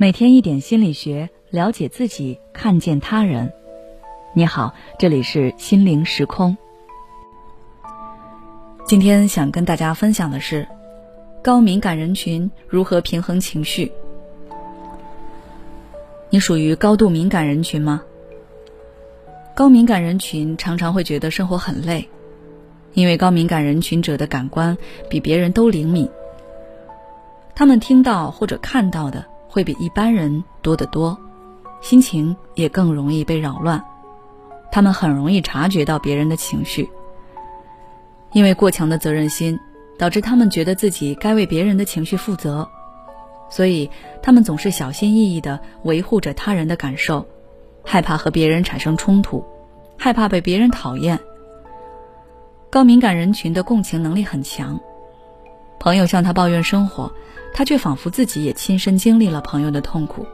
每天一点心理学，了解自己，看见他人。你好，这里是心灵时空。今天想跟大家分享的是，高敏感人群如何平衡情绪。你属于高度敏感人群吗？高敏感人群常常会觉得生活很累，因为高敏感人群者的感官比别人都灵敏，他们听到或者看到的。会比一般人多得多，心情也更容易被扰乱。他们很容易察觉到别人的情绪，因为过强的责任心，导致他们觉得自己该为别人的情绪负责，所以他们总是小心翼翼地维护着他人的感受，害怕和别人产生冲突，害怕被别人讨厌。高敏感人群的共情能力很强，朋友向他抱怨生活。他却仿佛自己也亲身经历了朋友的痛苦。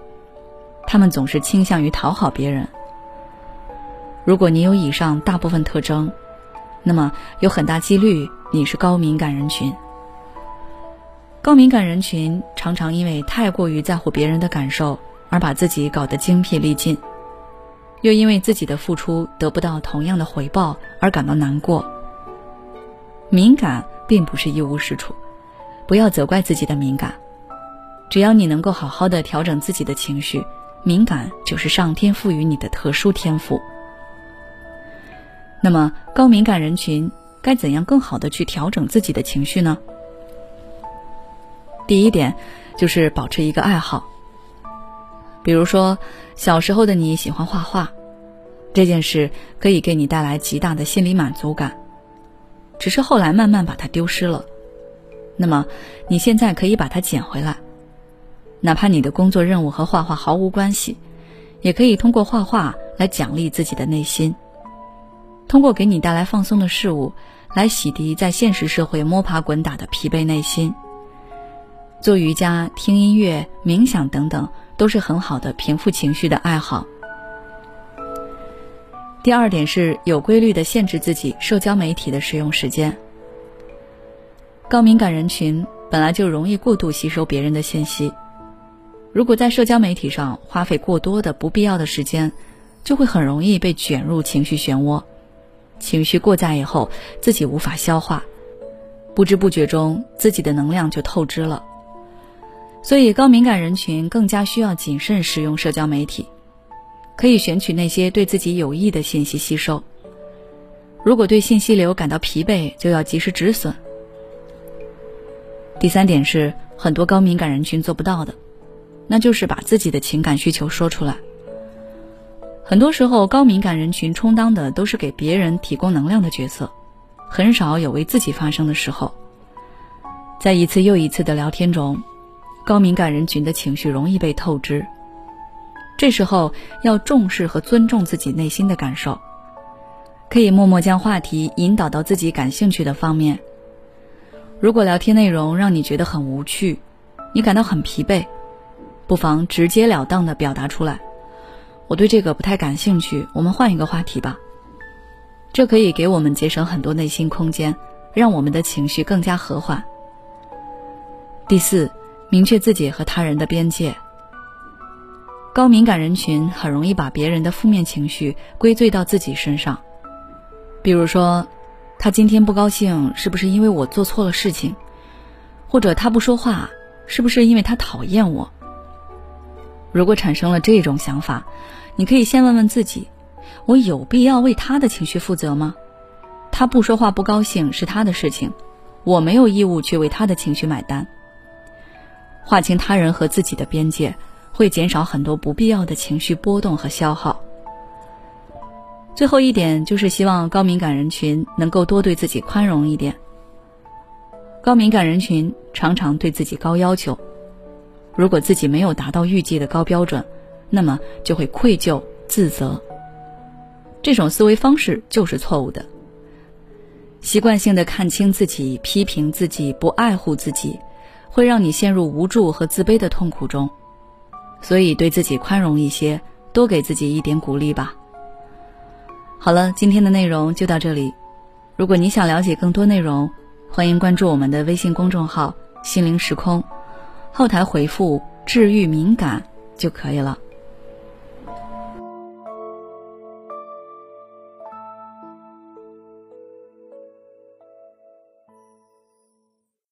他们总是倾向于讨好别人。如果你有以上大部分特征，那么有很大几率你是高敏感人群。高敏感人群常常因为太过于在乎别人的感受，而把自己搞得精疲力尽，又因为自己的付出得不到同样的回报而感到难过。敏感并不是一无是处。不要责怪自己的敏感，只要你能够好好的调整自己的情绪，敏感就是上天赋予你的特殊天赋。那么，高敏感人群该怎样更好的去调整自己的情绪呢？第一点就是保持一个爱好，比如说小时候的你喜欢画画，这件事可以给你带来极大的心理满足感，只是后来慢慢把它丢失了。那么，你现在可以把它捡回来，哪怕你的工作任务和画画毫无关系，也可以通过画画来奖励自己的内心，通过给你带来放松的事物来洗涤在现实社会摸爬滚打的疲惫内心。做瑜伽、听音乐、冥想等等，都是很好的平复情绪的爱好。第二点是有规律的限制自己社交媒体的使用时间。高敏感人群本来就容易过度吸收别人的信息，如果在社交媒体上花费过多的不必要的时间，就会很容易被卷入情绪漩涡，情绪过载以后自己无法消化，不知不觉中自己的能量就透支了。所以高敏感人群更加需要谨慎使用社交媒体，可以选取那些对自己有益的信息吸收。如果对信息流感到疲惫，就要及时止损。第三点是很多高敏感人群做不到的，那就是把自己的情感需求说出来。很多时候，高敏感人群充当的都是给别人提供能量的角色，很少有为自己发声的时候。在一次又一次的聊天中，高敏感人群的情绪容易被透支。这时候要重视和尊重自己内心的感受，可以默默将话题引导到自己感兴趣的方面。如果聊天内容让你觉得很无趣，你感到很疲惫，不妨直截了当的表达出来。我对这个不太感兴趣，我们换一个话题吧。这可以给我们节省很多内心空间，让我们的情绪更加和缓。第四，明确自己和他人的边界。高敏感人群很容易把别人的负面情绪归罪到自己身上，比如说。他今天不高兴，是不是因为我做错了事情？或者他不说话，是不是因为他讨厌我？如果产生了这种想法，你可以先问问自己：我有必要为他的情绪负责吗？他不说话不高兴是他的事情，我没有义务去为他的情绪买单。划清他人和自己的边界，会减少很多不必要的情绪波动和消耗。最后一点就是希望高敏感人群能够多对自己宽容一点。高敏感人群常常对自己高要求，如果自己没有达到预计的高标准，那么就会愧疚自责。这种思维方式就是错误的。习惯性的看清自己、批评自己、不爱护自己，会让你陷入无助和自卑的痛苦中。所以对自己宽容一些，多给自己一点鼓励吧。好了，今天的内容就到这里。如果你想了解更多内容，欢迎关注我们的微信公众号“心灵时空”，后台回复“治愈敏感”就可以了。